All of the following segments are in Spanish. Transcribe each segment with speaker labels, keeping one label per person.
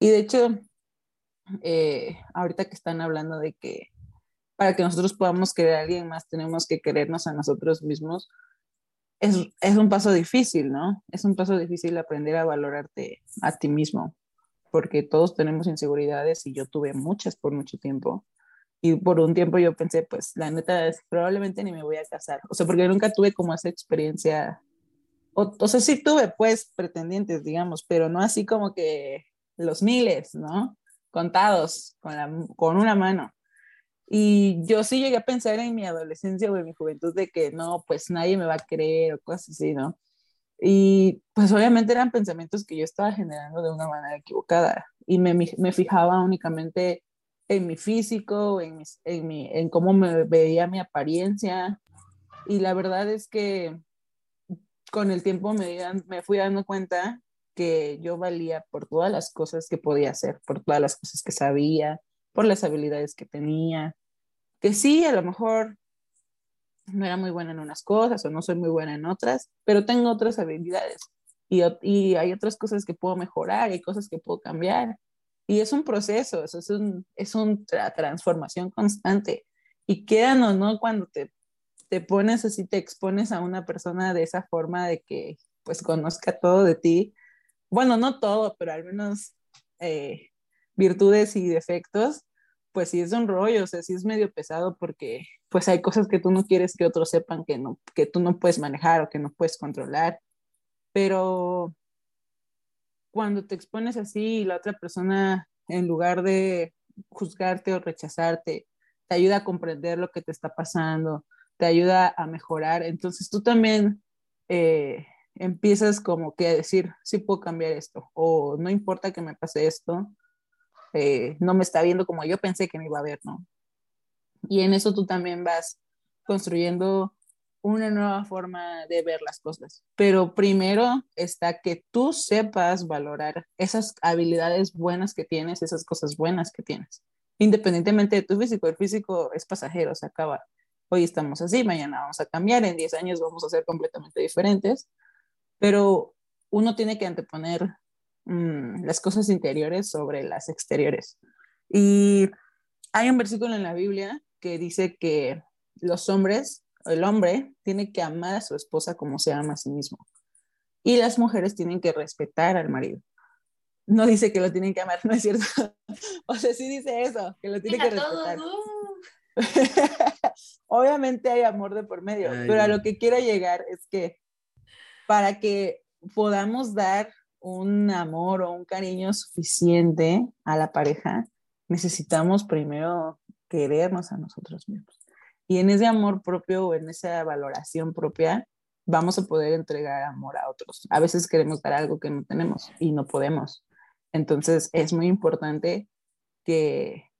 Speaker 1: Y de hecho, eh, ahorita que están hablando de que para que nosotros podamos querer a alguien más, tenemos que querernos a nosotros mismos, es, es un paso difícil, ¿no? Es un paso difícil aprender a valorarte a ti mismo, porque todos tenemos inseguridades y yo tuve muchas por mucho tiempo. Y por un tiempo yo pensé, pues la neta es, probablemente ni me voy a casar. O sea, porque nunca tuve como esa experiencia. O, o sea, sí tuve pues pretendientes, digamos, pero no así como que los miles, ¿no? Contados con, la, con una mano. Y yo sí llegué a pensar en mi adolescencia o en mi juventud de que no, pues nadie me va a creer o cosas así, ¿no? Y pues obviamente eran pensamientos que yo estaba generando de una manera equivocada y me, me fijaba únicamente en mi físico, en, en, mi, en cómo me veía mi apariencia. Y la verdad es que con el tiempo me, me fui dando cuenta que yo valía por todas las cosas que podía hacer, por todas las cosas que sabía, por las habilidades que tenía, que sí, a lo mejor no era muy buena en unas cosas o no soy muy buena en otras, pero tengo otras habilidades y, y hay otras cosas que puedo mejorar, hay cosas que puedo cambiar. Y es un proceso, eso es, un, es una transformación constante. Y quédanos, ¿no? Cuando te, te pones así, te expones a una persona de esa forma de que pues conozca todo de ti. Bueno, no todo, pero al menos eh, virtudes y defectos pues sí es un rollo, o sea, sí es medio pesado porque pues hay cosas que tú no quieres que otros sepan que, no, que tú no puedes manejar o que no puedes controlar, pero cuando te expones así y la otra persona en lugar de juzgarte o rechazarte, te ayuda a comprender lo que te está pasando, te ayuda a mejorar, entonces tú también eh, empiezas como que a decir, sí puedo cambiar esto, o no importa que me pase esto, eh, no me está viendo como yo pensé que me iba a ver, ¿no? Y en eso tú también vas construyendo una nueva forma de ver las cosas. Pero primero está que tú sepas valorar esas habilidades buenas que tienes, esas cosas buenas que tienes, independientemente de tu físico. El físico es pasajero, se acaba. Hoy estamos así, mañana vamos a cambiar, en 10 años vamos a ser completamente diferentes, pero uno tiene que anteponer Mm, las cosas interiores sobre las exteriores. Y hay un versículo en la Biblia que dice que los hombres, el hombre, tiene que amar a su esposa como se ama a sí mismo. Y las mujeres tienen que respetar al marido. No dice que lo tienen que amar, no es cierto. o sea, sí dice eso, que lo tienen que respetar. Obviamente hay amor de por medio, pero a lo que quiero llegar es que para que podamos dar un amor o un cariño suficiente a la pareja, necesitamos primero querernos a nosotros mismos. Y en ese amor propio o en esa valoración propia, vamos a poder entregar amor a otros. A veces queremos dar algo que no tenemos y no podemos. Entonces es muy importante que,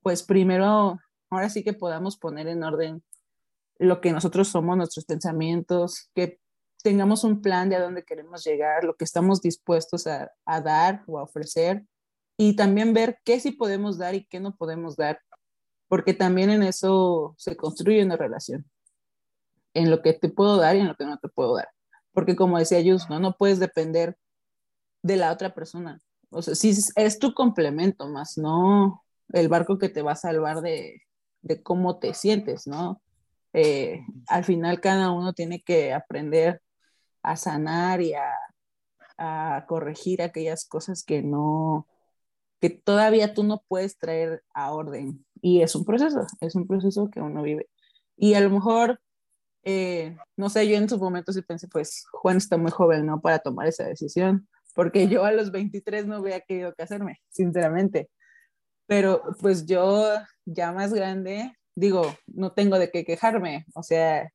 Speaker 1: pues primero, ahora sí que podamos poner en orden lo que nosotros somos, nuestros pensamientos, que tengamos un plan de a dónde queremos llegar, lo que estamos dispuestos a, dar o a ofrecer y también ver qué sí podemos dar y qué no podemos dar, porque también en eso se construye una relación, en lo que te puedo dar y en lo que no te puedo dar, porque como decía Yus, ¿no? no puedes depender de la otra persona, o sea, sí es tu complemento, más no el barco que te va a salvar de, de cómo te sientes, ¿no? Eh, al final cada uno tiene que aprender a sanar y a, corregir aquellas cosas que no, que todavía tú no puedes traer a orden. Y es un proceso, es un proceso que uno vive. Y a lo mejor, eh, no sé, yo en su momento sí pensé, pues Juan está muy joven, ¿no? Para tomar esa decisión, porque yo a los 23 no hubiera querido casarme, sinceramente. Pero pues yo ya más grande, digo, no tengo de qué quejarme, o sea,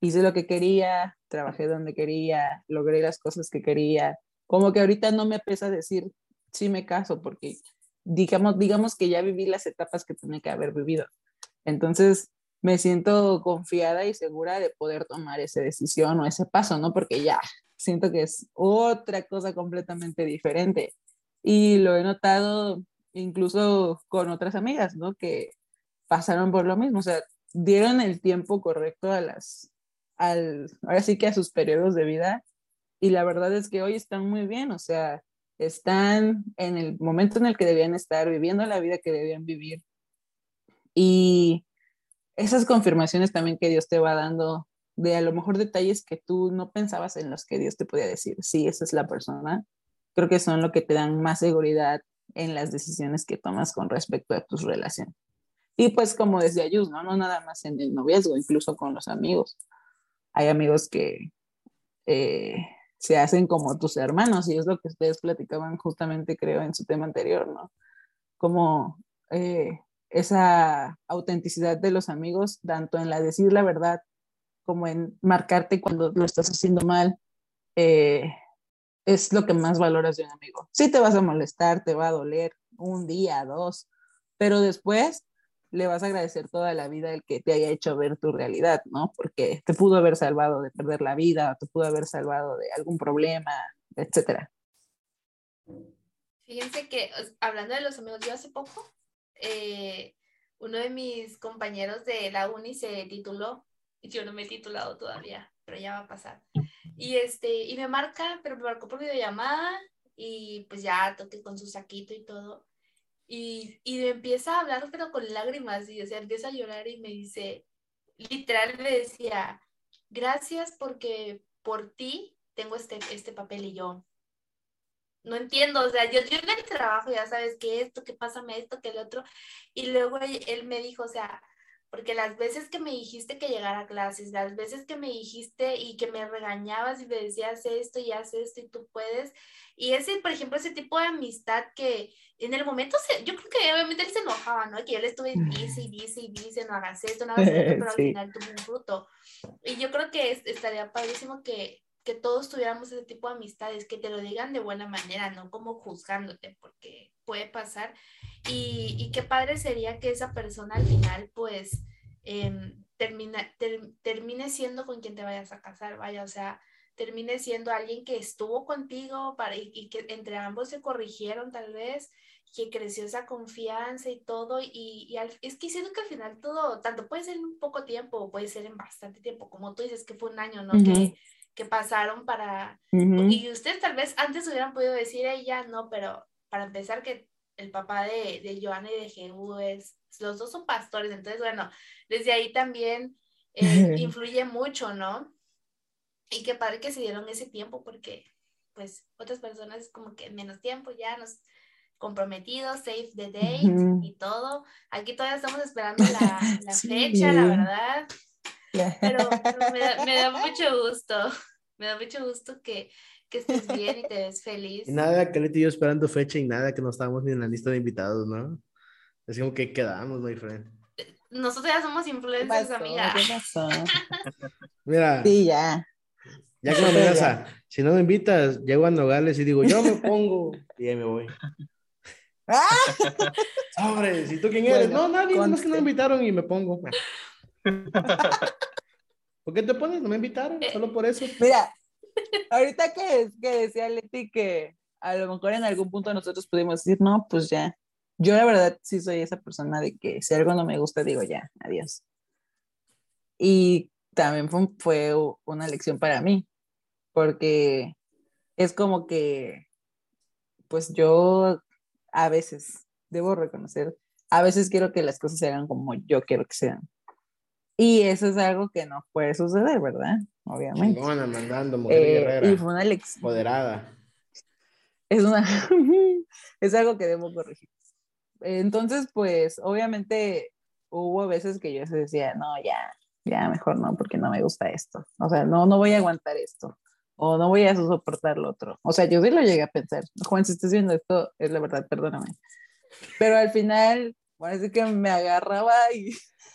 Speaker 1: hice lo que quería, trabajé donde quería, logré las cosas que quería. Como que ahorita no me pesa decir, sí me caso, porque digamos, digamos que ya viví las etapas que tenía que haber vivido. Entonces, me siento confiada y segura de poder tomar esa decisión o ese paso, ¿no? Porque ya siento que es otra cosa completamente diferente. Y lo he notado incluso con otras amigas, ¿no? Que pasaron por lo mismo, o sea, dieron el tiempo correcto a las, al, ahora sí que a sus periodos de vida. Y la verdad es que hoy están muy bien, o sea, están en el momento en el que debían estar, viviendo la vida que debían vivir. Y esas confirmaciones también que Dios te va dando de a lo mejor detalles que tú no pensabas en los que Dios te podía decir, sí, esa es la persona, creo que son lo que te dan más seguridad en las decisiones que tomas con respecto a tus relaciones. Y pues como desde Ayus, ¿no? No nada más en el noviazgo, incluso con los amigos. Hay amigos que eh, se hacen como tus hermanos y es lo que ustedes platicaban justamente, creo, en su tema anterior, ¿no? Como eh, esa autenticidad de los amigos, tanto en la decir la verdad como en marcarte cuando lo estás haciendo mal, eh, es lo que más valoras de un amigo. Sí te vas a molestar, te va a doler un día, dos, pero después le vas a agradecer toda la vida el que te haya hecho ver tu realidad, ¿no? Porque te pudo haber salvado de perder la vida, te pudo haber salvado de algún problema, etcétera.
Speaker 2: Fíjense que hablando de los amigos, yo hace poco, eh, uno de mis compañeros de la uni se tituló, y yo no me he titulado todavía, pero ya va a pasar. Y, este, y me marca, pero me marcó por videollamada y pues ya toqué con su saquito y todo. Y, y empieza a hablar, pero con lágrimas, y o sea, empieza a llorar y me dice, literal me decía, gracias porque por ti tengo este, este papel y yo. No entiendo, o sea, yo, yo en el trabajo ya sabes que esto, que pásame esto, que el otro. Y luego él me dijo, o sea, porque las veces que me dijiste que llegara a clases, las veces que me dijiste y que me regañabas y me decías esto y haces esto y tú puedes, y ese, por ejemplo, ese tipo de amistad que en el momento, se, yo creo que obviamente él se enojaba, ¿no? Que yo le estuve dice y dice y dice, no hagas esto, no hagas esto, pero al final tuvo un fruto. Y yo creo que estaría padrísimo que, que todos tuviéramos ese tipo de amistades, que te lo digan de buena manera, no como juzgándote, porque puede pasar. Y, y qué padre sería que esa persona al final, pues, em, termina, termine siendo con quien te vayas a casar, vaya, o sea, termine siendo alguien que estuvo contigo para, y, que entre ambos se corrigieron tal vez, que creció esa confianza y todo, y, y es que siento que al final todo, tanto puede ser en un poco tiempo, puede ser en bastante tiempo, como tú dices que fue un año, ¿no? que, que pasaron para, y ustedes tal vez antes hubieran podido decir ella, no, pero para empezar que el papá de, de Joana y de Jehú es, los dos son pastores, entonces bueno, desde ahí también eh, influye mucho, ¿no? Y qué padre que se dieron ese tiempo porque pues otras personas como que menos tiempo ya nos comprometidos, save the date y todo. Aquí todavía estamos esperando la, la fecha, la verdad. Pero, me, da, me, da, mucho gusto, me da mucho gusto que, que estés bien y te ves feliz.
Speaker 3: Y nada, Caleta y yo esperando fecha y nada, que no estábamos ni en la lista de invitados, ¿no? Es como que quedamos, my friend.
Speaker 2: Nosotros ya somos influencers, amiga. ¿Qué pasó?
Speaker 3: Mira.
Speaker 1: Sí, ya.
Speaker 3: Ya que me a, si no me invitas, llego a Nogales y digo, yo me pongo y ahí me voy. Sobre, ¿y tú quién eres? no, nadie, no es que no me invitaron y me pongo. ¿Por qué te pones? No me invitaron, solo por eso.
Speaker 1: Mira, ahorita que, que decía Leti que a lo mejor en algún punto nosotros pudimos decir, no, pues ya. Yo la verdad sí soy esa persona de que si algo no me gusta, digo ya, adiós. Y también fue, fue una lección para mí, porque es como que, pues yo a veces, debo reconocer, a veces quiero que las cosas se hagan como yo quiero que sean. Y eso es algo que no puede suceder, ¿verdad? Obviamente.
Speaker 3: Chingona, mandando, mujer eh, guerrera.
Speaker 1: Y fue una lección.
Speaker 3: Moderada.
Speaker 1: Es, una, es algo que debo corregir. Entonces, pues, obviamente hubo veces que yo se decía, no, ya, ya mejor no, porque no me gusta esto. O sea, no, no voy a aguantar esto. O no voy a soportar lo otro. O sea, yo sí lo llegué a pensar. Juan, si estás viendo esto, es la verdad, perdóname. Pero al final, parece que me agarraba y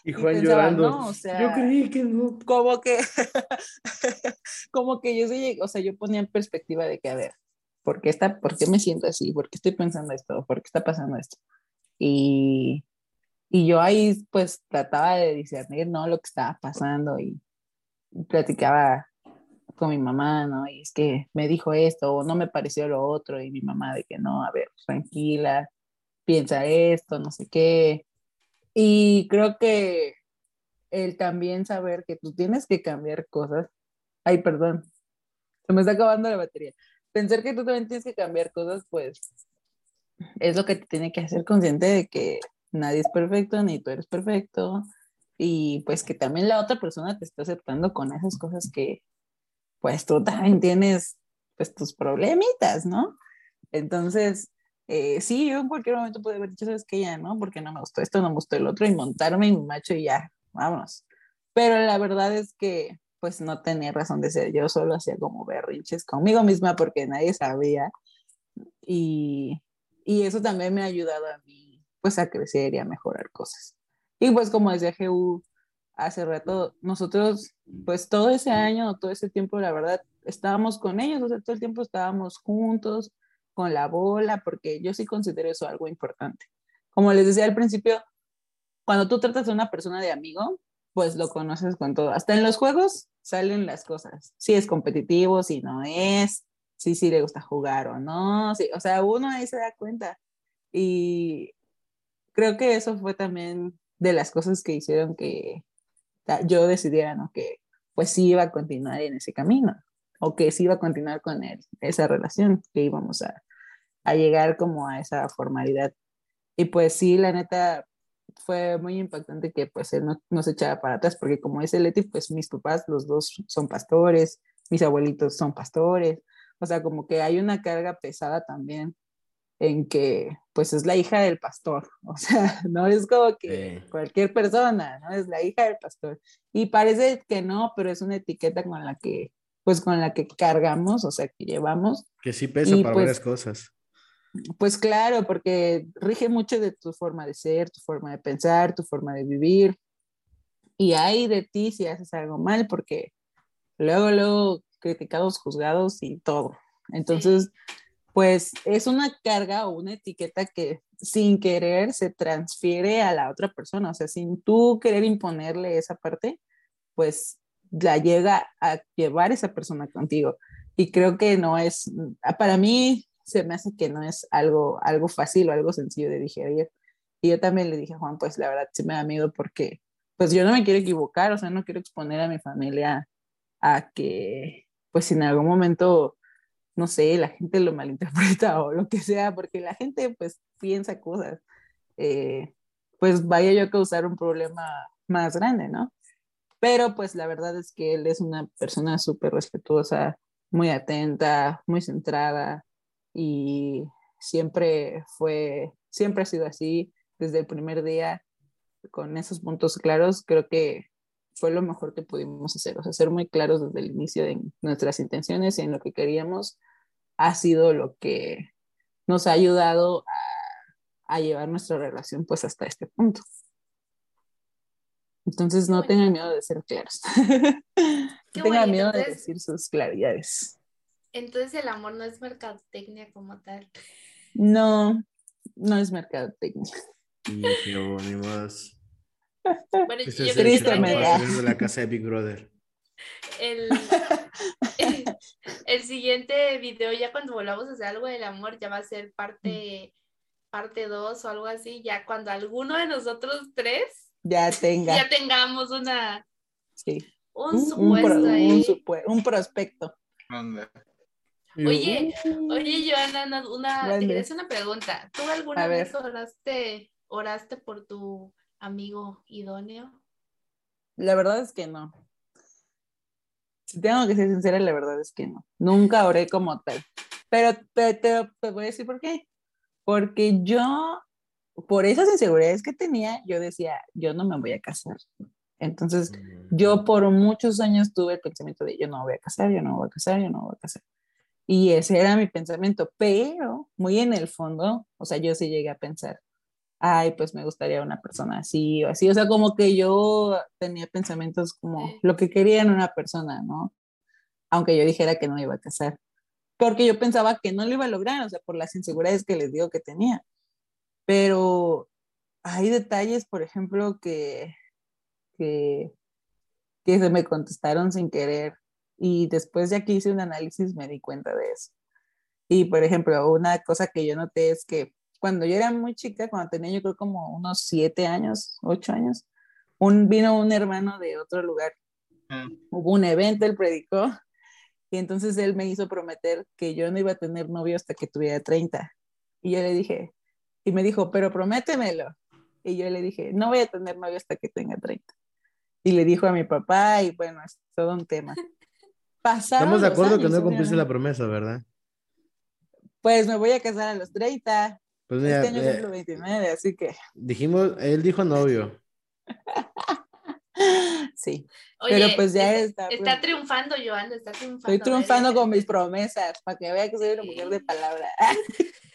Speaker 3: y Juan llorando. yo creí que no.
Speaker 1: Como que, como que yo sí, o sea, yo ponía en perspectiva de que, a ver, ¿por qué, está, ¿por qué me siento así? ¿Por qué estoy pensando esto? ¿Por qué está pasando esto? Y, y yo ahí pues trataba de discernir, ¿no? Lo que estaba pasando y, platicaba con mi mamá, ¿no? Y es que me dijo esto o no me pareció lo otro y mi mamá de que no, a ver, tranquila, piensa esto, no sé qué. Y creo que el también saber que tú tienes que cambiar cosas. Ay, perdón, se me está acabando la batería. pensar que tú también tienes que cambiar cosas, pues es lo que te tiene que hacer consciente de que nadie es perfecto, ni tú eres perfecto, y pues que también la otra persona te está aceptando con esas cosas que pues tú también tienes pues tus problemitas, ¿no? Entonces, eh, sí, yo en cualquier momento puedo haber dicho, sabes que ya, ¿no? Porque no me gustó esto, no me gustó el otro, y montarme mi macho y ya, vámonos. Pero la verdad es que pues no tenía razón de ser, yo solo hacía como berrinches conmigo misma porque nadie sabía. Y, y eso también me ha ayudado a mí pues a crecer y a mejorar cosas. Y pues como decía GU hace rato, nosotros pues todo ese año, todo ese tiempo, la verdad, estábamos con ellos, o sea, todo el tiempo estábamos juntos, con la bola, porque yo sí considero eso algo importante. Como les decía al principio, cuando tú tratas a una persona de amigo, pues lo conoces con todo. Hasta en los juegos salen las cosas. Si es competitivo, si no es, si sí le gusta jugar o no. Sí, o sea, uno ahí se da cuenta. Y creo que eso fue también de las cosas que hicieron que yo decidiera, ¿no? Que pues sí iba a continuar en ese camino o que sí iba a continuar con él, esa relación, que íbamos a, a llegar como a esa formalidad. Y pues sí, la neta, fue muy impactante que pues él no, no, se echara para atrás, porque como dice Leti, pues mis papás, los dos son pastores, mis abuelitos son pastores, o sea, como que hay una carga pesada también en que pues es la hija del pastor, o sea, no es como que cualquier persona, ¿no? Es la hija del pastor. Y parece que no, pero es una etiqueta con la que, pues con la que cargamos, o sea, que llevamos.
Speaker 3: Que sí pesa para pues, varias cosas.
Speaker 1: Pues claro, porque rige mucho de tu forma de ser, tu forma de pensar, tu forma de vivir. Y hay de ti si haces algo mal, porque luego, luego criticados, juzgados y todo. Entonces, pues es una carga o una etiqueta que sin querer se transfiere a la otra persona, o sea, sin tú querer imponerle esa parte, pues la llega a llevar esa persona contigo. Y creo que no es, para mí se me hace que no es algo, algo fácil o algo sencillo de digerir. Y yo también le dije a Juan, pues la verdad sí me da miedo porque pues yo no me quiero equivocar, o sea, no quiero exponer a mi familia a que pues en algún momento no sé, la gente lo malinterpreta o lo que sea, porque la gente pues piensa cosas, eh, pues vaya yo a causar un problema más grande, ¿no? Pero pues la verdad es que él es una persona súper respetuosa, muy atenta, muy centrada y siempre fue, siempre ha sido así desde el primer día con esos puntos claros, creo que fue lo mejor que pudimos hacer, o sea, ser muy claros desde el inicio de nuestras intenciones y en lo que queríamos, ha sido lo que nos ha ayudado a, a llevar nuestra relación pues hasta este punto. Entonces no tengan miedo de ser claros. no tengan miedo de decir sus claridades.
Speaker 2: Entonces el amor no es mercadotecnia como tal.
Speaker 1: No, no es mercadotecnia.
Speaker 3: Y qué más.
Speaker 2: Bueno,
Speaker 3: este yo es el de la casa de Big Brother.
Speaker 2: El, el, siguiente video, ya cuando volvamos a hacer algo del amor, ya va a ser parte parte 2 o algo así, ya cuando alguno de nosotros tres
Speaker 1: ya tenga
Speaker 2: ya tengamos una
Speaker 1: sí.
Speaker 2: un, supuesto
Speaker 1: un,
Speaker 2: ahí.
Speaker 1: Un, prospecto.
Speaker 2: Oye, oye, Joana, una, te una pregunta. ¿Tú alguna vez oraste, oraste por tu amigo idóneo?
Speaker 1: La verdad es que no. Si tengo que ser sincera, la verdad es que no. Nunca oré como tal. Pero te, te, voy a decir por qué. Porque yo, por esas inseguridades que tenía, yo decía, yo no me voy a casar. Entonces, yo mm. por muchos años tuve el pensamiento de yo no voy a casar, yo no voy a casar, yo no voy a casar. Y ese era mi pensamiento, pero muy en el fondo, o sea, yo sí llegué a pensar, ay, pues me gustaría una persona así o así. O sea, como que yo tenía pensamientos como lo que quería en una persona, ¿no? Aunque yo dijera que no iba a casar. Porque yo pensaba que no lo iba a lograr, o sea, por las inseguridades que les digo que tenía. Pero hay detalles, por ejemplo, que, que, que se me contestaron sin querer. Y después ya que hice un análisis me di cuenta de eso. Y, por ejemplo, una cosa que yo noté es que cuando yo era muy chica, cuando tenía yo creo como unos siete años, ocho años, un, vino un hermano de otro lugar. Mm. Hubo un evento, él predicó Y entonces él me hizo prometer que yo no iba a tener novio hasta que tuviera 30. Y yo le dije, y me dijo, pero prométemelo. Y yo le dije, no voy a tener novio hasta que tenga 30. Y le dijo a mi papá, y bueno, es todo un tema.
Speaker 3: Estamos de acuerdo que no cumpliste la promesa, ¿verdad?
Speaker 1: Pues me voy a casar a los 30. Pues mira, este año eh, cumplo 29, así que.
Speaker 3: Dijimos, él dijo novio.
Speaker 1: sí. pero pues ya está.
Speaker 2: Está pues. triunfando, Joana, está triunfando.
Speaker 1: Estoy triunfando con mis promesas, para que vea que soy una mujer de palabra.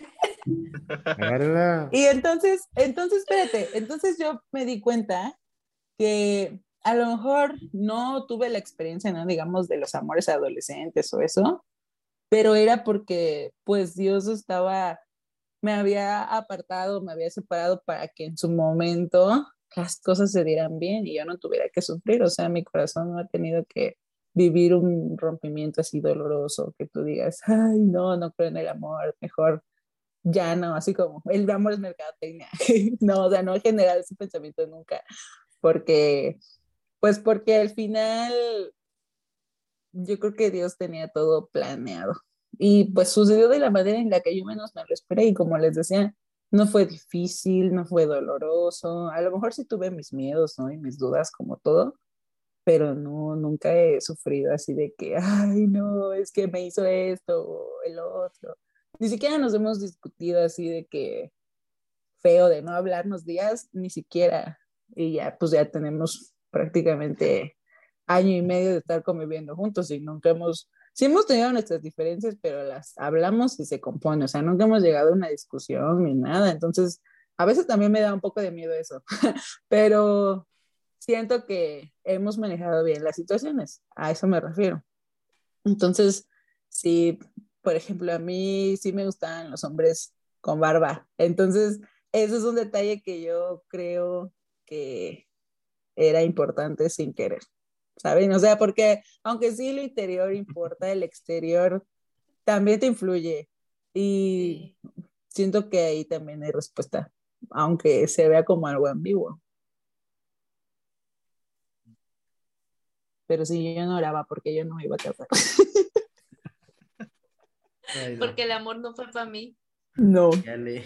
Speaker 1: y entonces, entonces, espérate, entonces yo me di cuenta que a lo mejor no tuve la experiencia, ¿no? Digamos, de los amores adolescentes o eso, pero era porque, pues, Dios estaba, me había apartado, me había separado para que en su momento las cosas se dieran bien y yo no tuviera que sufrir, o sea, mi corazón no ha tenido que vivir un rompimiento así doloroso, que tú digas, ay, no, no creo en el amor, mejor ya no, así como el amor es mercadotecnia, no, o sea, no generar ese pensamiento nunca, porque pues porque al final yo creo que Dios tenía todo planeado. Y pues sucedió de la manera en la que yo menos me lo esperé. Y como les decía, no fue difícil, no fue doloroso. A lo mejor sí tuve mis miedos, ¿no? Y mis dudas como todo, pero no, nunca he sufrido así de que, ay, no, es que me hizo esto o el otro. Ni siquiera nos hemos discutido así de que feo de no hablarnos días, ni siquiera. Y ya, pues ya tenemos prácticamente año y medio de estar conviviendo juntos y nunca hemos, sí hemos tenido nuestras diferencias, pero las hablamos y se compone, o sea, nunca hemos llegado a una discusión ni nada, entonces a veces también me da un poco de miedo eso, pero siento que hemos manejado bien las situaciones, a eso me refiero. Entonces, sí, por ejemplo, a mí sí me gustan los hombres con barba, entonces eso es un detalle que yo creo que era importante sin querer, ¿saben? O sea, porque aunque sí lo interior importa, el exterior también te influye y siento que ahí también hay respuesta, aunque se vea como algo ambiguo. Pero sí, yo no oraba porque yo no iba a casar.
Speaker 2: Porque el amor no fue para mí.
Speaker 1: No,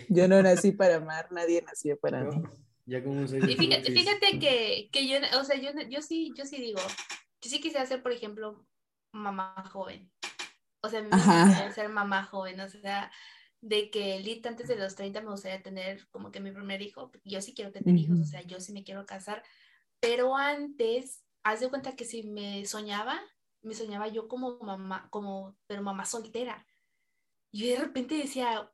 Speaker 1: yo no nací para amar, nadie nació para mí.
Speaker 3: Ya como un
Speaker 2: Y fíjate, fíjate que, que, yo, o sea, yo, yo sí, yo sí digo, yo sí quisiera ser, por ejemplo, mamá joven. O sea, me gustaría ser mamá joven, o sea, de que Lita antes de los 30 me gustaría tener como que mi primer hijo, yo sí quiero tener hijos, o sea, yo sí me quiero casar, pero antes, haz de cuenta que si me soñaba, me soñaba yo como mamá, como, pero mamá soltera. Y de repente decía,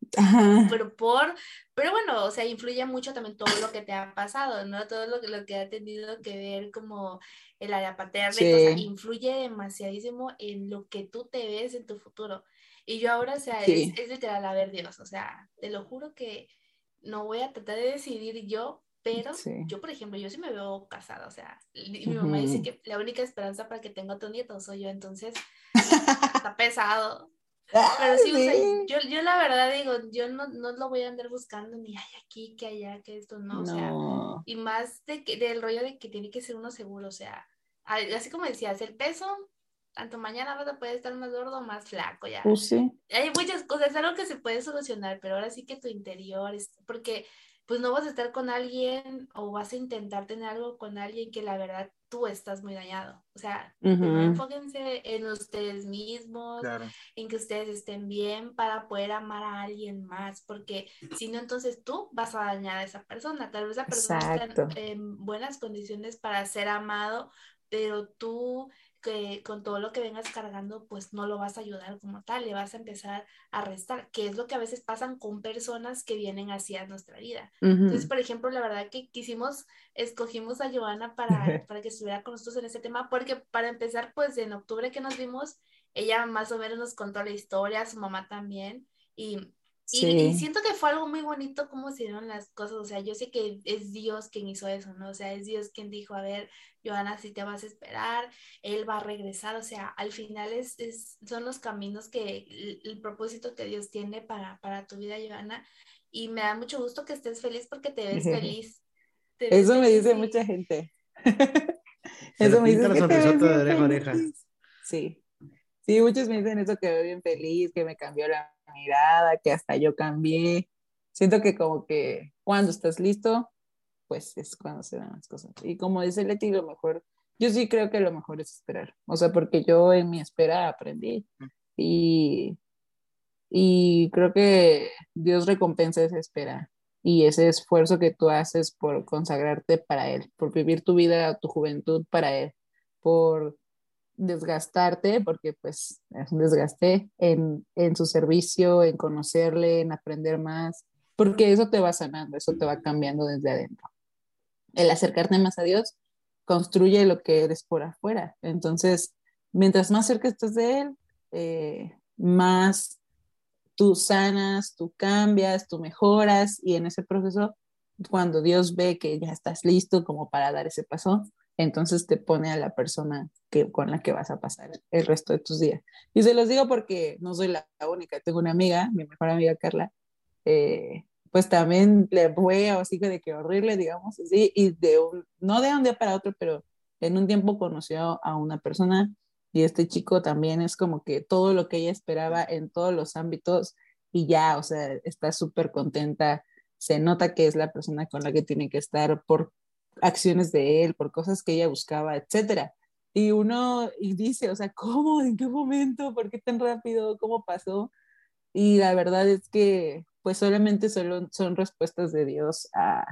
Speaker 2: pero por, pero bueno, o sea, influye mucho también todo lo que te ha pasado, ¿no? Todo lo, lo que ha tenido que ver como el área paterna, o sea, influye demasiadísimo en lo que tú te ves en tu futuro. Y yo ahora, o sea, es, es, literal, a ver Dios, o sea, te lo juro que no voy a tratar de decidir yo, pero yo, por ejemplo, yo sí me veo casada, o sea, mi mamá dice que la única esperanza para que tenga otro nieto soy yo, entonces está pesado. Pero sí, yo, yo, la verdad digo, yo no, no, lo voy a andar buscando ni hay aquí, que allá, que esto, no, o sea, y más de que, del rollo de que tiene que ser uno seguro, o sea, así como decías, el peso, tanto mañana vas a poder estar más gordo o más flaco, ya.
Speaker 1: Pues sí.
Speaker 2: Hay muchas cosas, es algo que se puede solucionar, pero ahora sí que tu interior, es, porque pues no vas a estar con alguien o vas a intentar tener algo con alguien que la verdad tú estás muy dañado. O sea, enfóquense en ustedes mismos, en que ustedes estén bien para poder amar a alguien más, porque si no, entonces tú vas a dañar a esa persona. Tal vez la persona está en buenas condiciones para ser amado, pero tú que con todo lo que vengas cargando, pues no lo vas a ayudar como tal, le vas a empezar a restar, que es lo que a veces pasan con personas que vienen hacia nuestra vida. Entonces, por ejemplo, la verdad que quisimos, escogimos a Joana para, para que estuviera con nosotros en este tema, porque para empezar, pues en octubre que nos vimos, ella más o menos nos contó la historia, su mamá también, y y, siento que fue algo muy bonito cómo se dieron las cosas, o sea, yo sé que es Dios quien hizo eso, ¿no? O sea, es Dios quien dijo, a ver, Joana, si te vas a esperar, Él va a regresar, o sea, al final es, es son los caminos que, el, propósito que Dios tiene para, para tu vida, Joana, y me da mucho gusto que estés feliz porque te ves feliz.
Speaker 1: eso me dice mucha gente. eso me dice que te ves
Speaker 3: de oreja.
Speaker 1: Sí, Sí, muchos me dicen eso, que veo bien feliz, que me cambió la mirada, que hasta yo cambié. Siento que como que cuando estás listo, pues es cuando se dan las cosas. Y como dice Leti, lo mejor, yo sí creo que lo mejor es esperar. O sea, porque yo en mi espera aprendí. Y, y creo que Dios recompensa esa espera y ese esfuerzo que tú haces por consagrarte para Él, por vivir tu vida, tu juventud para Él, por desgastarte, porque pues es un desgaste en, en su servicio, en conocerle, en aprender más, porque eso te va sanando, eso te va cambiando desde adentro. El acercarte más a Dios construye lo que eres por afuera. Entonces, mientras más cerca estés de Él, eh, más tú sanas, tú cambias, tú mejoras y en ese proceso, cuando Dios ve que ya estás listo como para dar ese paso, entonces te pone a la persona que, con la que vas a pasar el resto de tus días. Y se los digo porque no soy la única, tengo una amiga, mi mejor amiga Carla, eh, pues también le fue así de que horrible, digamos así, y de un, no de un día para otro, pero en un tiempo conoció a una persona y este chico también es como que todo lo que ella esperaba en todos los ámbitos y ya, o sea, está súper contenta, se nota que es la persona con la que tiene que estar por acciones de él, por cosas que ella buscaba, etcétera. Y uno y dice, o sea, ¿cómo? ¿En qué momento? ¿Por qué tan rápido? ¿Cómo pasó? Y la verdad es que pues solamente solo son respuestas de Dios a,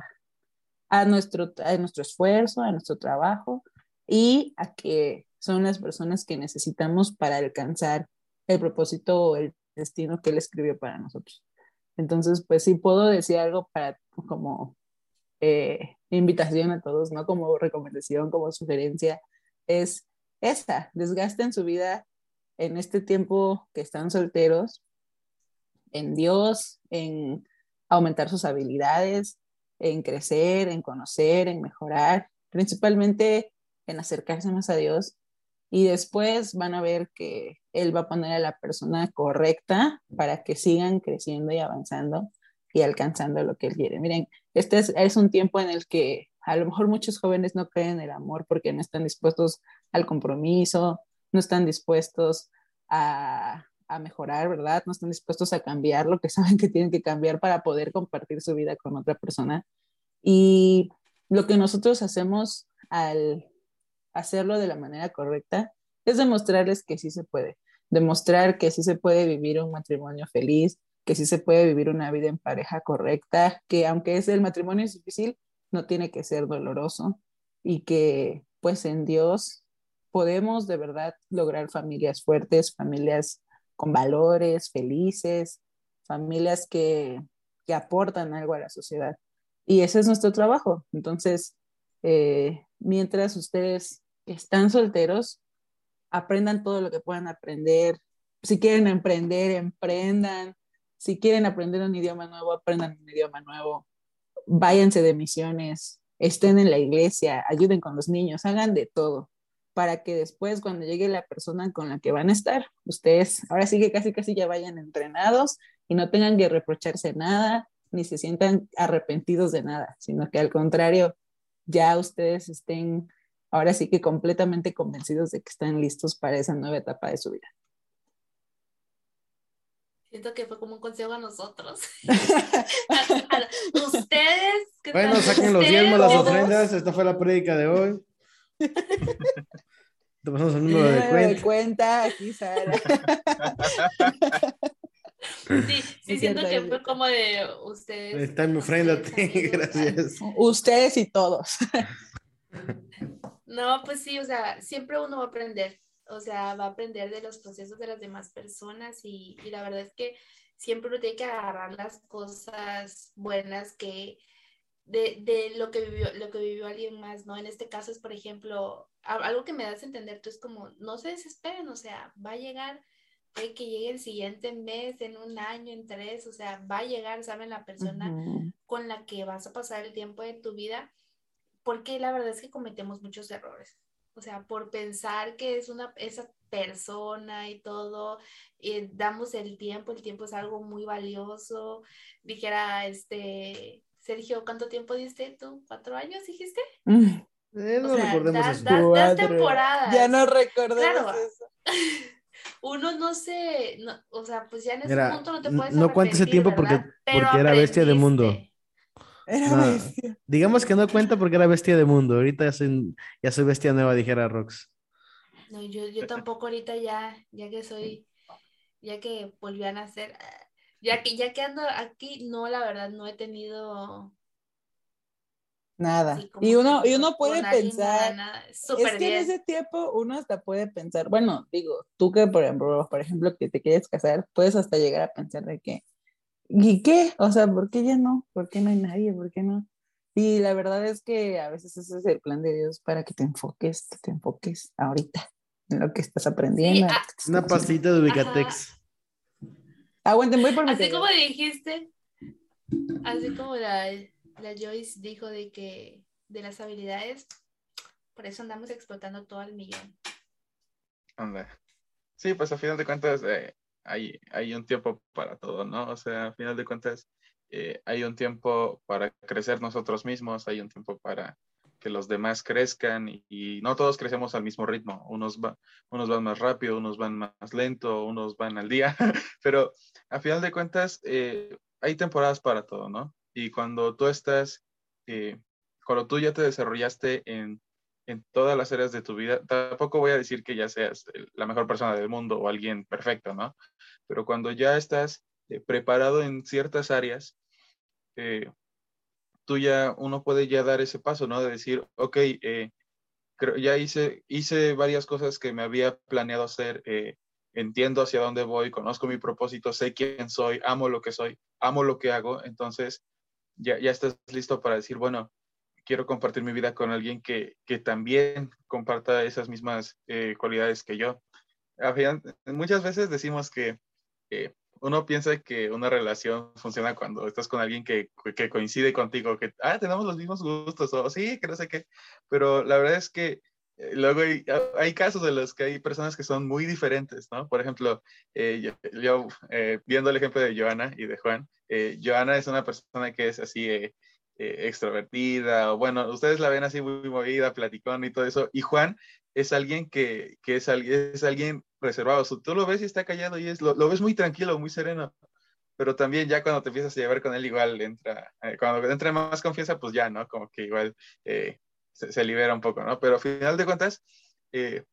Speaker 1: a, nuestro, a nuestro esfuerzo, a nuestro trabajo y a que son las personas que necesitamos para alcanzar el propósito o el destino que Él escribió para nosotros. Entonces, pues sí puedo decir algo para como eh, invitación a todos, no como recomendación, como sugerencia, es esta, desgasten su vida en este tiempo que están solteros, en Dios, en aumentar sus habilidades, en crecer, en conocer, en mejorar, principalmente en acercarse más a Dios. Y después van a ver que Él va a poner a la persona correcta para que sigan creciendo y avanzando y alcanzando lo que Él quiere. Miren, este es, es un tiempo en el que a lo mejor muchos jóvenes no creen en el amor porque no están dispuestos al compromiso, no están dispuestos a, a mejorar, ¿verdad? No están dispuestos a cambiar lo que saben que tienen que cambiar para poder compartir su vida con otra persona. Y lo que nosotros hacemos al hacerlo de la manera correcta es demostrarles que sí se puede, demostrar que sí se puede vivir un matrimonio feliz, que sí se puede vivir una vida en pareja correcta, que aunque es el matrimonio es difícil, no tiene que ser doloroso y que pues en Dios podemos de verdad lograr familias fuertes, familias con valores, felices, familias que, que aportan algo a la sociedad. Y ese es nuestro trabajo. Entonces, eh, mientras ustedes están solteros, aprendan todo lo que puedan aprender. Si quieren emprender, emprendan. Si quieren aprender un idioma nuevo, aprendan un idioma nuevo. Váyanse de misiones, estén en la iglesia, ayuden con los niños, hagan de todo para que después cuando llegue la persona con la que van a estar, ustedes ahora sí que casi casi ya vayan entrenados y no tengan que reprocharse nada, ni se sientan arrepentidos de nada, sino que al contrario, ya ustedes estén ahora sí que completamente convencidos de que están listos para esa nueva etapa de su vida.
Speaker 2: Siento que fue como un consejo a nosotros. ustedes.
Speaker 3: bueno, saquen los diezmos, las ofrendas. Esta fue la prédica de hoy. Te pasamos el número de cuenta.
Speaker 1: de cuenta. Aquí, Sara.
Speaker 2: Sí, sí, siento que fue como de ustedes.
Speaker 3: Está en mi ofrenda, gracias.
Speaker 1: Ustedes y todos.
Speaker 2: No, pues sí, o sea, siempre uno va a aprender, o sea, va a aprender de los procesos de las demás personas y, la verdad es que siempre uno tiene que agarrar las cosas buenas que de, de, lo que vivió lo que vivió alguien más, ¿no? En este caso es, por ejemplo, algo que me das a entender tú es como, no se desesperen, o sea, va a llegar, puede que llegue el siguiente mes, en un año, en tres, o sea, va a llegar, ¿saben? La persona con la que vas a pasar el tiempo de tu vida porque la verdad es que cometemos muchos errores. O sea, por pensar que es una esa persona y todo, y damos el tiempo, el tiempo es algo muy valioso. Dijera, este, Sergio, ¿cuánto tiempo diste tú? ¿Cuatro años dijiste?
Speaker 3: Eh, no recordemos
Speaker 2: das, temporadas.
Speaker 1: Ya no recordemos eso.
Speaker 2: uno no se, no, o sea, pues ya en ese
Speaker 3: Mira,
Speaker 2: punto no te puedes
Speaker 3: no ese
Speaker 2: arrepentir,
Speaker 3: tiempo porque- porque era bestia de mundo.
Speaker 1: Era
Speaker 3: No,
Speaker 1: bestia.
Speaker 3: digamos que no cuenta porque era bestia de mundo. Ahorita ya soy, ya soy bestia nueva, dijera Rox.
Speaker 2: No, yo, yo tampoco ahorita ya, ya que soy, ya que volví a nacer, ya que, ya que ando aquí, no, la verdad, no he tenido
Speaker 1: Nada. Y uno, y uno puede pensar,
Speaker 2: nada,
Speaker 1: es que en ese tiempo uno hasta puede pensar, bueno, digo, tú que por ejemplo, por ejemplo, que te quieres casar, puedes hasta llegar a pensar de que, ¿y qué? O sea, ¿por qué ya no? ¿Por qué no hay nadie? ¿Por qué no? Y la verdad es que a veces ese es el plan de Dios para que te enfoques, que te enfoques ahorita en lo que estás aprendiendo.
Speaker 2: Sí, ah,
Speaker 3: Una pastita de Ubicatex.
Speaker 1: Aguanten, voy por mi
Speaker 2: Así como dijiste, así como la, la Joyce dijo de que de las habilidades, por eso andamos explotando todo al millón.
Speaker 4: Anda. Sí, pues a final de cuentas eh, hay, hay un tiempo para todo, ¿no? O sea, a final de cuentas eh, hay un tiempo para crecer nosotros mismos, hay un tiempo para que los demás crezcan y, y no todos crecemos al mismo ritmo. Unos, va- unos van más rápido, unos van más lento, unos van al día, pero a final de cuentas eh, hay temporadas para todo, ¿no? Y cuando tú estás, eh, cuando tú ya te desarrollaste en en todas las áreas de tu vida. Tampoco voy a decir que ya seas la mejor persona del mundo o alguien perfecto, ¿no? Pero cuando ya estás eh, preparado en ciertas áreas, eh, tú ya, uno puede ya dar ese paso, ¿no? De decir, ok, eh, ya hice, hice varias cosas que me había planeado hacer, eh, entiendo hacia dónde voy, conozco mi propósito, sé quién soy, amo lo que soy, amo lo que hago, entonces ya, ya estás listo para decir, bueno, quiero compartir mi vida con alguien que, que también comparta esas mismas eh, cualidades que yo. Muchas veces decimos que eh, uno piensa que una relación funciona cuando estás con alguien que, que coincide contigo, que, ah, tenemos los mismos gustos, o sí, que no sé qué, pero la verdad es que eh, luego hay, hay casos en los que hay personas que son muy diferentes, ¿no? Por ejemplo, eh, yo, yo, eh, viendo el ejemplo de Joana y de Juan, eh, Joana es una persona que es así eh, extrovertida, o bueno, ustedes la ven así muy movida, platicón y todo eso, y Juan es alguien que, que es, alguien, es alguien reservado, o tú lo ves y está callado y es, lo, lo, ves muy tranquilo, muy sereno, pero también ya cuando te empiezas a llevar con él igual entra, eh, cuando entra más confianza, pues ya, ¿no? Como que igual eh, se, libera un poco, ¿no? Pero al final de cuentas, eh,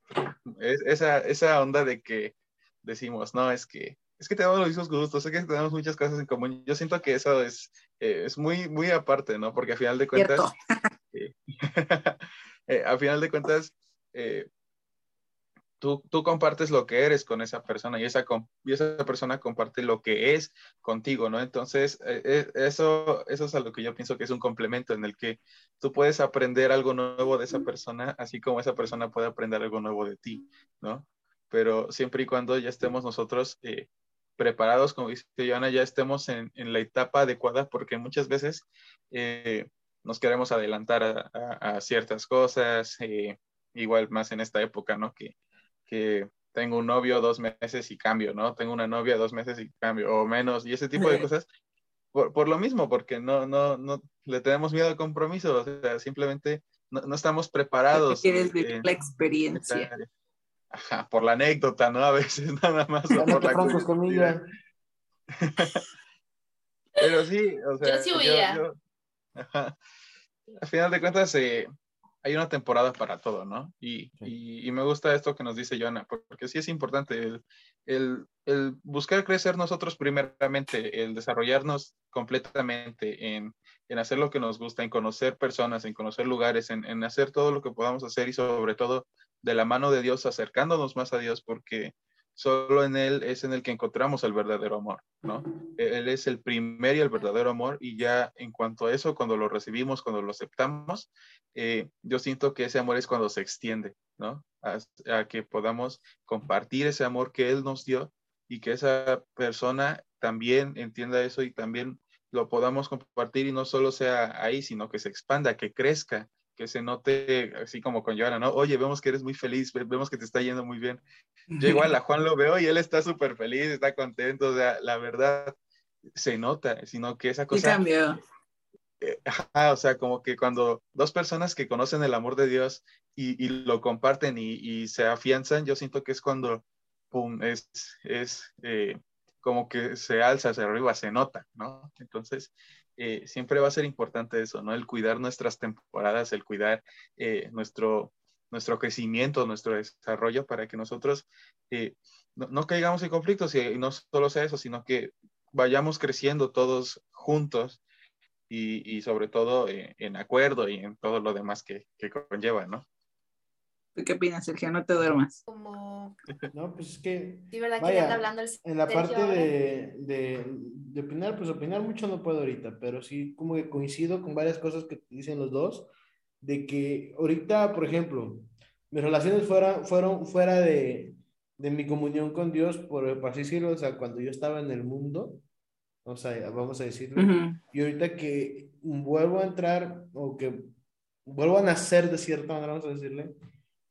Speaker 4: es, esa, esa onda de que decimos, no, es que es que tenemos los mismos gustos, es que tenemos muchas cosas en común. Yo siento que eso es, eh, es muy, muy aparte, ¿no? Porque a final de cuentas, eh, eh, a final de cuentas, eh, tú, tú, compartes lo que eres con esa persona y esa, y esa persona comparte lo que es contigo, ¿no? Entonces, eh, eso, eso es a lo que yo pienso que es un complemento en el que tú puedes aprender algo nuevo de esa persona, así como esa persona puede aprender algo nuevo de ti, ¿no? Pero siempre y cuando ya estemos nosotros eh, preparados, como dice Joana, ya estemos en, en, la etapa adecuada, porque muchas veces eh, nos queremos adelantar a, a, a ciertas cosas, eh, igual más en esta época, ¿no? Que, que tengo un novio dos meses y cambio, ¿no? Tengo una novia dos meses y cambio, o menos, y ese tipo de cosas, por, por lo mismo, porque no, no, no le tenemos miedo al compromiso, o sea, simplemente no, no estamos preparados.
Speaker 1: Quieres vivir la experiencia.
Speaker 4: Ajá, por la anécdota, ¿no? A veces nada más. O por la
Speaker 3: curiosidad.
Speaker 4: Pero sí, o sea.
Speaker 2: Yo sí huía.
Speaker 4: Yo, yo, ajá. Al final de cuentas, eh, hay una temporada para todo, ¿no? Y, y, y, me gusta esto que nos dice Joana, porque sí es importante el, el, el, buscar crecer nosotros primeramente, el desarrollarnos completamente en, en, hacer lo que nos gusta, en conocer personas, en conocer lugares, en, en hacer todo lo que podamos hacer y sobre todo de la mano de Dios, acercándonos más a Dios, porque solo en Él es en el que encontramos el verdadero amor, ¿no? Él es el primer y el verdadero amor y ya en cuanto a eso, cuando lo recibimos, cuando lo aceptamos, eh, yo siento que ese amor es cuando se extiende, ¿no? A, que podamos compartir ese amor que Él nos dio y que esa persona también entienda eso y también lo podamos compartir y no solo sea ahí, sino que se expanda, que crezca, que se note así como con Joana, ¿no? Oye, vemos que eres muy feliz, vemos que te está yendo muy bien. Yo igual a Juan lo veo y él está súper feliz, está contento, o sea, la verdad se nota, sino que esa cosa...
Speaker 1: Sí cambió.
Speaker 4: Eh, ajá, o sea, como que cuando dos personas que conocen el amor de Dios y, y lo comparten y, y, se afianzan, yo siento que es cuando pum, es, es eh, como que se alza hacia arriba, se nota, ¿no? Entonces, eh, siempre va a ser importante eso, ¿no? El cuidar nuestras temporadas, el cuidar eh, nuestro, nuestro crecimiento, nuestro desarrollo para que nosotros no, no, caigamos en conflictos y, no solo sea eso, sino que vayamos creciendo todos juntos y, y sobre todo en acuerdo y en todo lo demás que, que conlleva, ¿no?
Speaker 1: Qué opinas, Sergio? No te duermas.
Speaker 2: Como...
Speaker 3: No, pues es que...
Speaker 2: Sí, ¿verdad?
Speaker 3: Vaya,
Speaker 2: que anda hablando el
Speaker 3: En la parte de, de, de opinar, pues opinar mucho no puedo ahorita, pero sí como que coincido con varias cosas que dicen los dos, de que ahorita, por ejemplo, mis relaciones fuera, fueron fuera de, de mi comunión con Dios, por, por así decirlo, o sea, cuando yo estaba en el mundo, o sea, vamos a decirlo,
Speaker 1: Ujú.
Speaker 3: y ahorita que vuelvo a entrar o que vuelvo a nacer de cierta manera, vamos a decirle,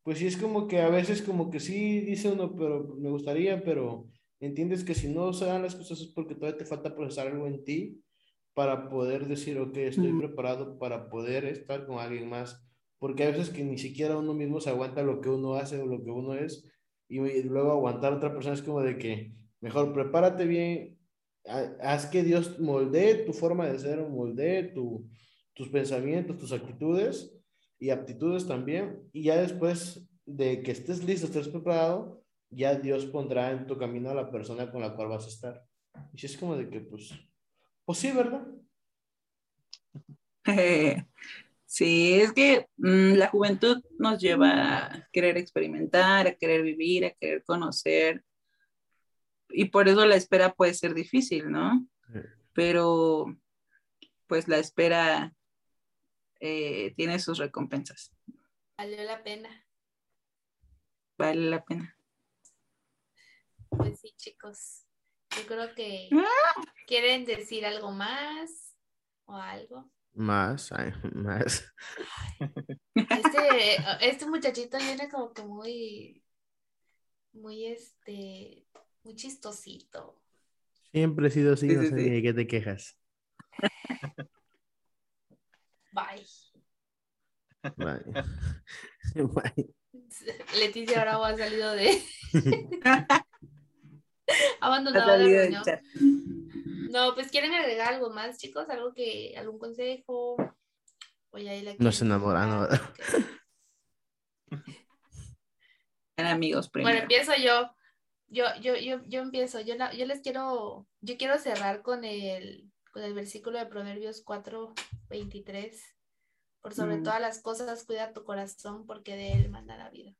Speaker 3: pues sí es como que a veces como que sí dice uno, pero me gustaría, pero entiendes que si no se dan las cosas es porque todavía te falta procesar algo en ti para poder decir, ok, estoy
Speaker 1: Ujú.
Speaker 3: preparado para poder estar con alguien más, porque a veces que ni siquiera uno mismo se aguanta lo que uno hace o lo que uno es, y luego aguantar a otra persona es como de que mejor prepárate bien, ha- haz que Dios moldee tu forma de ser, moldee tu, tus pensamientos, tus actitudes y aptitudes también. Y ya después de que estés listo, estés preparado, ya Dios pondrá en tu camino a la persona con la cual vas a estar. Y si es como de que, pues, pues sí, ¿verdad?
Speaker 1: Sí, es que mm, la juventud nos lleva a querer experimentar, a querer vivir, a querer conocer. Y por eso la espera puede ser difícil, ¿no?
Speaker 3: Sí.
Speaker 1: Pero pues la espera eh, tiene sus recompensas.
Speaker 2: Valió la pena.
Speaker 1: Vale la pena.
Speaker 2: Pues sí, chicos. Yo creo que quieren decir algo más o algo.
Speaker 3: Más, ay, más.
Speaker 2: Este, este muchachito viene como que muy, muy este, muy chistosito.
Speaker 3: Siempre he sido así,
Speaker 1: Sí,
Speaker 3: no
Speaker 1: sí,
Speaker 3: sé
Speaker 1: sí.
Speaker 3: ni de qué te quejas.
Speaker 2: Bye.
Speaker 3: Bye. Bye.
Speaker 2: Leticia Bravo ha salido de, abandonado la reunión. No, pues quieren agregar algo más, chicos, algo que, algún consejo. O ya ahí la
Speaker 3: No se
Speaker 2: quieren
Speaker 3: enamoran, ¿no?
Speaker 2: dejar, ok.
Speaker 1: Eran amigos
Speaker 2: Bueno,
Speaker 1: primero.
Speaker 2: empiezo yo. Yo, yo, yo, yo empiezo. Yo, la- yo les quiero, yo quiero cerrar con el, con el versículo de Proverbios 4, 23. Por sobre
Speaker 1: Mm.
Speaker 2: todas las cosas, cuida tu corazón porque de él manda la vida.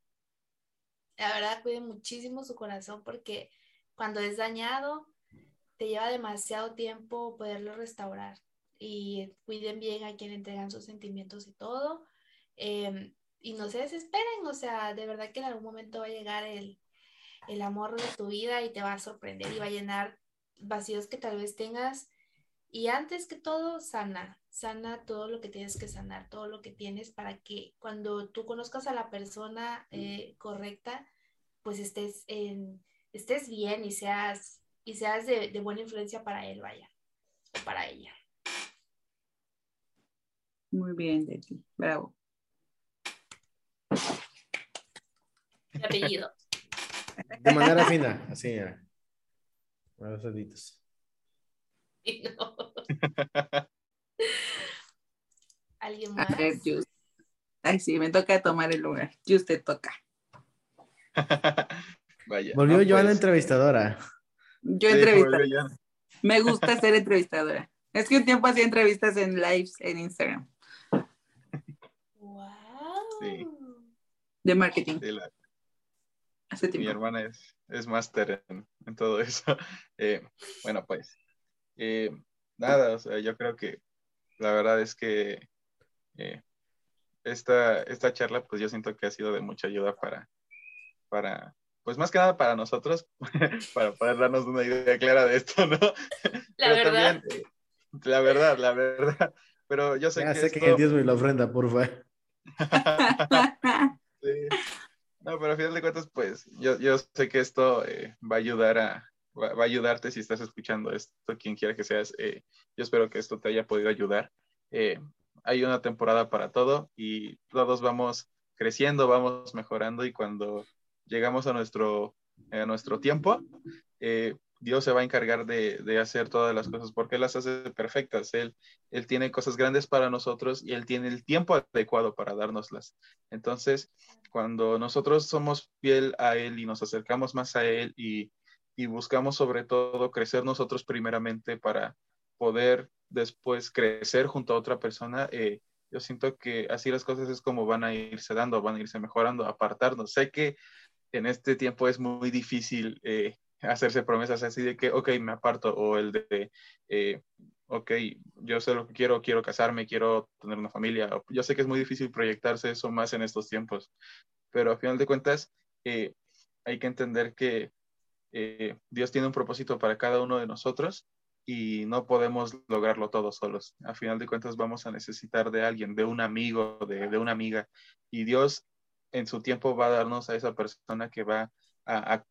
Speaker 2: La verdad, cuiden muchísimo su corazón porque cuando es dañado, te lleva demasiado tiempo poderlo restaurar. Y cuiden bien a quien entregan sus sentimientos y todo. Em, y no se desesperen, o sea, de verdad que en algún momento va a llegar el, el amor de tu vida y te va a sorprender y va a llenar vacíos que tal vez tengas. Y antes que todo, sana, sana todo lo que tienes que sanar, todo lo que tienes para que cuando tú conozcas a la persona eh, correcta, pues estés, en, estés bien y seas, y seas de, de buena influencia para él, vaya, o para ella.
Speaker 1: Muy bien, Leti. Bravo.
Speaker 2: Mi apellido.
Speaker 3: De manera fina, así. A los deditos.
Speaker 2: Y no. ¿Alguien
Speaker 1: A
Speaker 2: más?
Speaker 1: ver, Just. Ay, sí, me toca tomar el lugar. Just te toca.
Speaker 4: Vaya.
Speaker 3: Volvió
Speaker 4: no,
Speaker 3: yo a la
Speaker 4: pues,
Speaker 1: Yo
Speaker 3: entrevistadora.
Speaker 4: sí, ya.
Speaker 1: Me gusta ser entrevistadora. Es que un tiempo hacía entrevistas en lives en Instagram
Speaker 2: ¡Wow!
Speaker 4: Sí.
Speaker 1: de marketing.
Speaker 4: Sí, la-
Speaker 1: Hace
Speaker 4: mi hermana es, es máster en, en todo eso. Eh, bueno, pues, eh, nada, o sea, yo creo que la verdad es que eh, esta, esta charla, pues yo siento que ha sido de mucha ayuda para, para pues más que nada para nosotros, para poder darnos una idea clara de esto, ¿no?
Speaker 2: La
Speaker 4: Pero
Speaker 2: verdad.
Speaker 4: también, eh, la verdad, la verdad. Pero yo sé
Speaker 3: Ya
Speaker 4: que
Speaker 3: sé
Speaker 4: esto-
Speaker 3: que diezmo y la ofrenda, por favor.
Speaker 4: Sí. No, pero a final de cuentas, pues yo, yo sé que esto eh, va a ayudar a, va, a ayudarte si estás escuchando esto, quien quiera que seas. eh, yo espero que esto te haya podido ayudar. Eh, hay una temporada para todo y todos vamos creciendo, vamos mejorando y cuando llegamos a nuestro a nuestro tiempo, eh, Dios se va a encargar de, de, hacer todas las cosas porque Él las hace perfectas. Él, él tiene cosas grandes para nosotros y Él tiene el tiempo adecuado para dárnoslas. Entonces, cuando nosotros somos fiel a Él y nos acercamos más a Él y, y buscamos sobre todo crecer nosotros primeramente para poder después crecer junto a otra persona, eh, yo siento que así las cosas es como van a irse dando, van a irse mejorando, apartarnos. Sé que en este tiempo es muy difícil eh, hacerse promesas así de que, ok, me aparto, o el de, eh, ok, yo sé lo que quiero, quiero casarme, quiero tener una familia. Yo sé que es muy difícil proyectarse eso más en estos tiempos, pero a final de cuentas eh, hay que entender que eh, Dios tiene un propósito para cada uno de nosotros y no podemos lograrlo todos solos. A final de cuentas vamos a necesitar de alguien, de un amigo, de, de una amiga, y Dios en su tiempo va a darnos a esa persona que va a,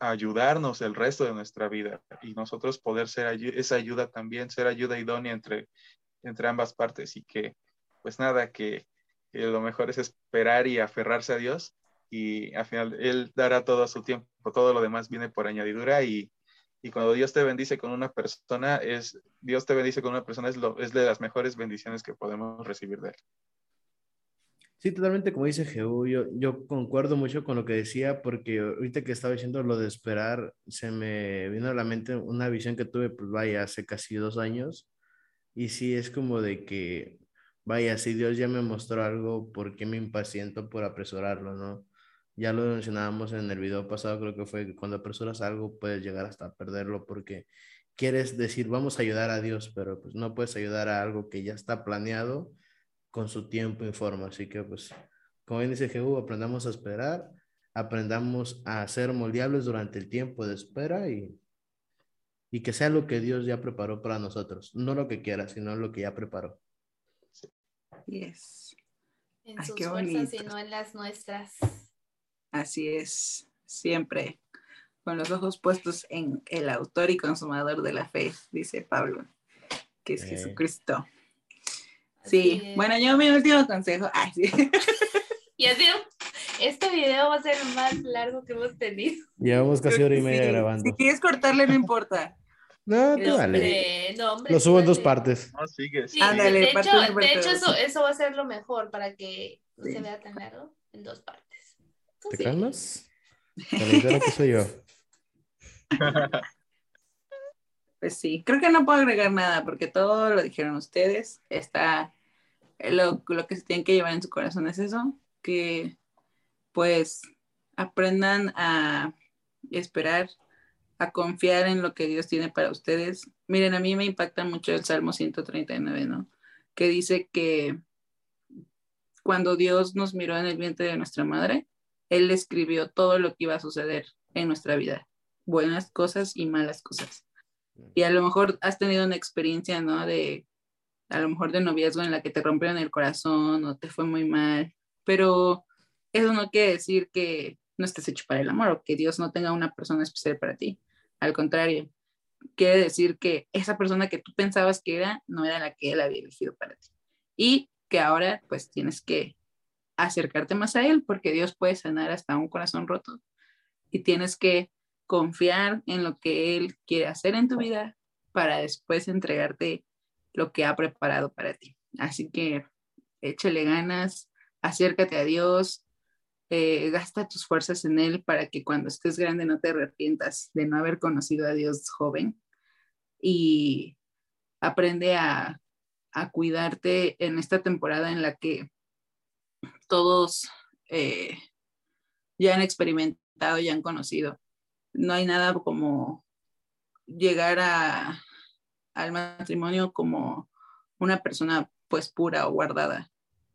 Speaker 4: ayudarnos el resto de nuestra vida. Y nosotros poder ser esa ayuda también, ser ayuda idónea entre, entre ambas partes. Y que pues nada, que, lo mejor es esperar y aferrarse a Dios y al final Él dará todo a su tiempo, todo lo demás viene por añadidura y, y cuando Dios te bendice con una persona, es, Dios te bendice con una persona es, lo, es de las mejores bendiciones que podemos recibir de Él.
Speaker 3: Sí, totalmente como dice Jehú, yo, yo concuerdo mucho con lo que decía porque ahorita que estaba diciendo lo de esperar, se me vino a la mente una visión que tuve, pues vaya, hace casi dos años. Y sí, es como de que, vaya, si Dios ya me mostró algo, ¿por qué me impaciento por apresurarlo, no? Ya lo mencionábamos en el video pasado, creo que fue que cuando apresuras algo puedes llegar hasta perderlo porque quieres decir, vamos a ayudar a Dios, pero pues no puedes ayudar a algo que ya está planeado con su tiempo y forma. Así que, pues, como bien dice Jehú, aprendamos a esperar, aprendamos a ser moldeables durante el tiempo de espera y, y que sea lo que Dios ya preparó para nosotros. No lo que quiera, sino lo que ya preparó.
Speaker 1: Yes.
Speaker 2: En sus fuerzas y no en las nuestras.
Speaker 1: Así es, siempre con los ojos puestos en el autor y consumador de la fe, dice Pablo, que es Jesucristo. Sí, bueno, yo mi último consejo. Ay, sí.
Speaker 2: Y ha sido, este video va a ser el más largo que hemos tenido.
Speaker 3: Llevamos casi hora y media grabando.
Speaker 1: Si quieres cortarle, no importa.
Speaker 3: No, te vale. No, hombre, lo subo en dos partes.
Speaker 4: No, sigue.
Speaker 2: Sí, Ándale, de hecho, de hecho eso, eso, va a ser lo mejor para que no se vea tan largo en dos partes.
Speaker 3: ¿Te calmas? La que soy yo.
Speaker 1: Pues sí, creo que no puedo agregar nada porque todo lo dijeron ustedes. Está lo, lo que se tienen que llevar en su corazón es eso, que pues aprendan a esperar, a confiar en lo que Dios tiene para ustedes. Miren, a mí me impacta mucho el Salmo 139, ¿no? Que dice que cuando Dios nos miró en el vientre de nuestra madre, Él escribió todo lo que iba a suceder en nuestra vida, buenas cosas y malas cosas. Y a lo mejor has tenido una experiencia, ¿no? De, a lo mejor de noviazgo en la que te rompieron el corazón o te fue muy mal, pero eso no quiere decir que no estés hecho para el amor o que Dios no tenga una persona especial para ti. Al contrario, quiere decir que esa persona que tú pensabas que era no era la que Él había elegido para ti. Y que ahora pues tienes que acercarte más a Él porque Dios puede sanar hasta un corazón roto y tienes que confiar en lo que Él quiere hacer en tu vida para después entregarte lo que ha preparado para ti. Así que échale ganas, acércate a Dios, eh, gasta tus fuerzas en Él para que cuando estés grande no te arrepientas de no haber conocido a Dios joven y aprende a, a cuidarte en esta temporada en la que todos eh, ya han experimentado, ya han conocido no hay nada como llegar al matrimonio como una persona pues pura o guardada,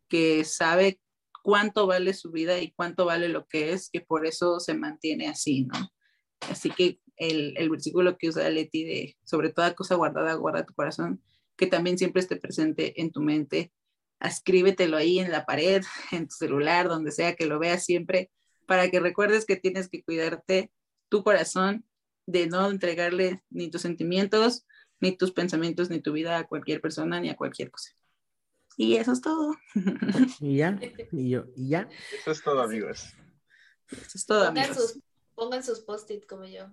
Speaker 1: que sabe cuánto vale su vida y cuánto vale lo que es, que por eso se mantiene así, ¿no? Así que el, el versículo que usa Leti de sobre toda cosa guardada, guarda tu corazón, que también siempre esté presente en tu mente, escríbetelo ahí en la pared, en tu celular, donde sea que lo veas siempre, para que recuerdes que tienes que cuidarte tu corazón de no entregarle ni tus sentimientos, ni tus pensamientos, ni tu vida a cualquier persona, ni a cualquier cosa. Y eso es todo.
Speaker 3: Y ya, y yo, y ya.
Speaker 4: Eso es todo, amigos.
Speaker 1: Eso es todo, amigos.
Speaker 2: Pongan sus post-it como yo.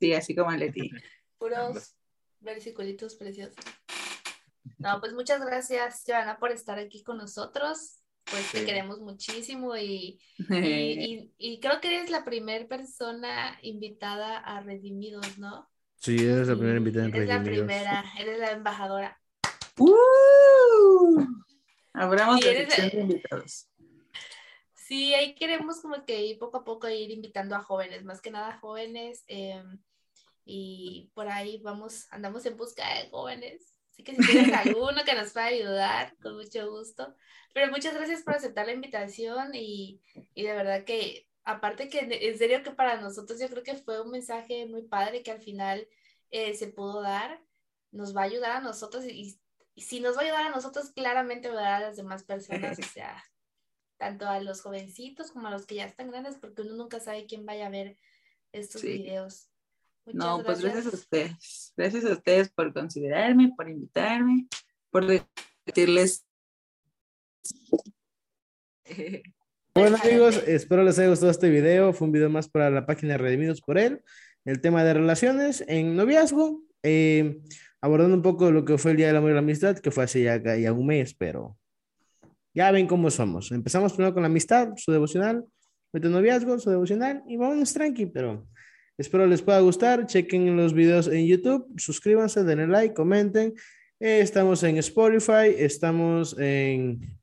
Speaker 1: Sí, así como Leti.
Speaker 2: Puros versiculitos preciosos. No, pues muchas gracias, Joana, por estar aquí con nosotros. Pues te
Speaker 3: Sí.
Speaker 2: queremos muchísimo y, y, y- y creo que eres la primera persona invitada a Redimidos, ¿no?
Speaker 3: Sí, eres la primera invitada en
Speaker 2: Eres la
Speaker 3: Redimidos.
Speaker 2: primera, eres la embajadora.
Speaker 1: ¡Uh! Abramos
Speaker 2: Y
Speaker 1: la de invitados.
Speaker 2: Sí, ahí queremos como que ir poco a poco ir invitando a jóvenes, más que nada jóvenes. em, y por ahí vamos, andamos en busca de jóvenes. Así que si tienes alguno que nos pueda ayudar, con mucho gusto. Pero muchas gracias por aceptar la invitación y, y de verdad que, aparte que en serio que para nosotros yo creo que fue un mensaje muy padre que al final eh, se pudo dar, nos va a ayudar a nosotros y, y si nos va a ayudar a nosotros, claramente va a ayudar a las demás personas, o sea, tanto a los jovencitos como a los que ya están grandes, porque uno nunca sabe quién vaya a ver estos
Speaker 1: Sí.
Speaker 2: videos. Muchas
Speaker 1: No, pues gracias a ustedes. Gracias a ustedes por considerarme, por invitarme, por decirles.
Speaker 3: Bueno amigos, espero les haya gustado este video. Fue un video más para la página Redimidos por él. El tema de relaciones en noviazgo. eh, abordando un poco lo que fue el Día del Amor y la Amistad, que fue hace ya, ya un mes, pero ya ven cómo somos. Empezamos primero con la amistad, su devocional, luego noviazgo, su devocional, y vamos tranqui, pero espero les pueda gustar. Chequen los videos en YouTube, suscríbanse, denle like, comenten. Eh, estamos en Spotify, estamos en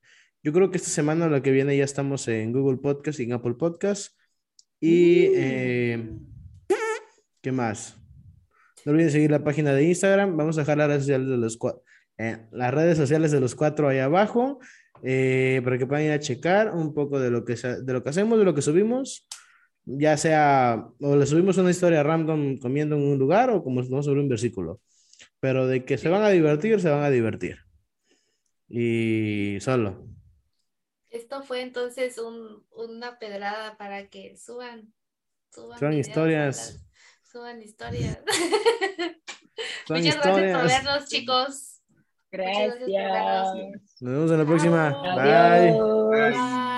Speaker 3: yo creo que esta semana, la que viene, ya estamos en Google Podcast y en Apple Podcast. Y, eh, ¿qué más? No olviden seguir la página de Instagram. Vamos a dejar las redes sociales de los, eh, las redes sociales de los cuatro ahí abajo eh, para que puedan ir a checar un poco de lo, que, de lo que hacemos, de lo que subimos. Ya sea, o le subimos una historia random comiendo en un lugar o como no sobre un versículo. Pero de que se van a divertir, se van a divertir. Y solo.
Speaker 2: Esto fue entonces un- una pedrada para que suban, suban,
Speaker 3: Suban historias.
Speaker 2: las- suban historias.
Speaker 3: Son
Speaker 2: Muchas gracias por
Speaker 3: historias.
Speaker 2: vernos, chicos. Muchas gracias por vernos.
Speaker 1: Gracias.
Speaker 3: Nos vemos en la próxima.
Speaker 2: Chao.
Speaker 3: Bye.
Speaker 1: Adiós.
Speaker 2: Bye.